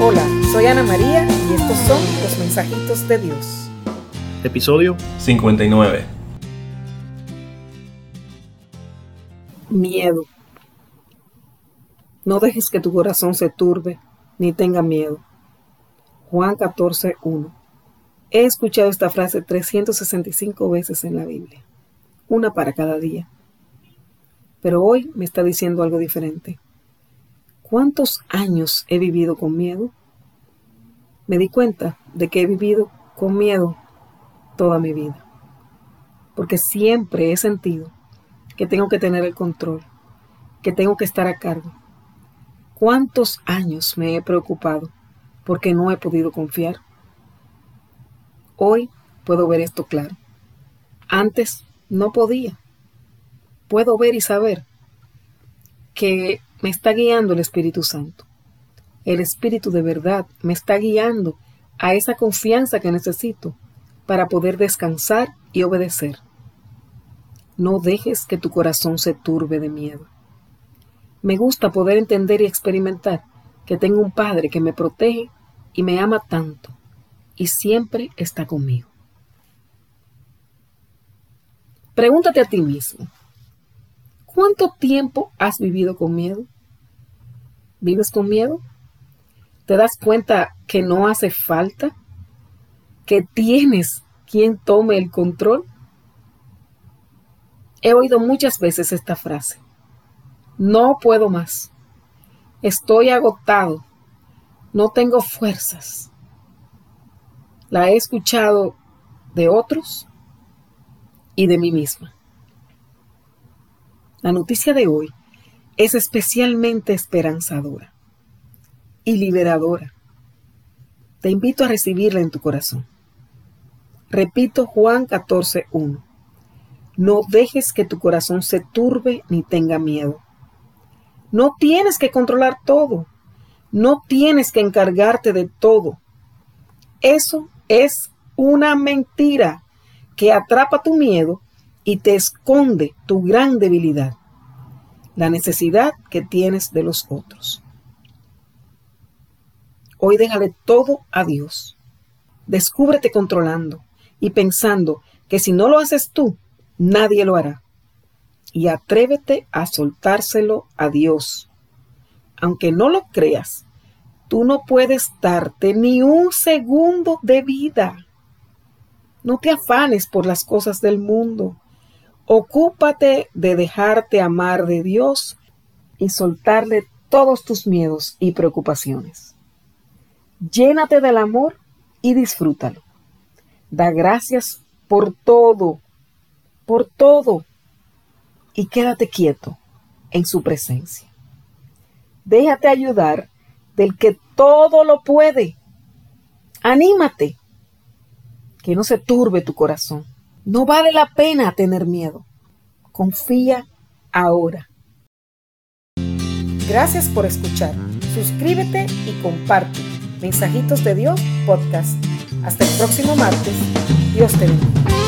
Hola, soy Ana María y estos son los mensajitos de Dios. Episodio 59. Miedo. No dejes que tu corazón se turbe ni tenga miedo. Juan 14, 1. He escuchado esta frase 365 veces en la Biblia, una para cada día. Pero hoy me está diciendo algo diferente. ¿Cuántos años he vivido con miedo? Me di cuenta de que he vivido con miedo toda mi vida, porque siempre he sentido que tengo que tener el control, que tengo que estar a cargo. ¿Cuántos años me he preocupado porque no he podido confiar? Hoy puedo ver esto claro. Antes no podía. Puedo ver y saber que me está guiando el Espíritu Santo. El Espíritu de verdad me está guiando a esa confianza que necesito para poder descansar y obedecer. No dejes que tu corazón se turbe de miedo. Me gusta poder entender y experimentar que tengo un Padre que me protege y me ama tanto y siempre está conmigo. Pregúntate a ti mismo, ¿cuánto tiempo has vivido con miedo? ¿Vives con miedo? ¿Te das cuenta que no hace falta? ¿Que tienes quien tome el control? He oído muchas veces esta frase. No puedo más. Estoy agotado. No tengo fuerzas la he escuchado de otros y de mí misma. La noticia de hoy es especialmente esperanzadora y liberadora. Te invito a recibirla en tu corazón. Repito Juan 14.1. No dejes que tu corazón se turbe ni tenga miedo. No tienes que controlar todo. No tienes que encargarte de todo. Eso es una mentira que atrapa tu miedo y te esconde tu gran debilidad, la necesidad que tienes de los otros. Hoy déjale todo a Dios. Descúbrete controlando y pensando que si no lo haces tú, nadie lo hará. Y atrévete a soltárselo a Dios. Aunque no lo creas, Tú no puedes darte ni un segundo de vida. No te afanes por las cosas del mundo. Ocúpate de dejarte amar de Dios y soltarle todos tus miedos y preocupaciones. Llénate del amor y disfrútalo. Da gracias por todo, por todo, y quédate quieto en su presencia. Déjate ayudar del que todo lo puede. Anímate, que no se turbe tu corazón. No vale la pena tener miedo. Confía ahora. Gracias por escuchar. Suscríbete y comparte. Mensajitos de Dios podcast. Hasta el próximo martes. Dios te bendiga.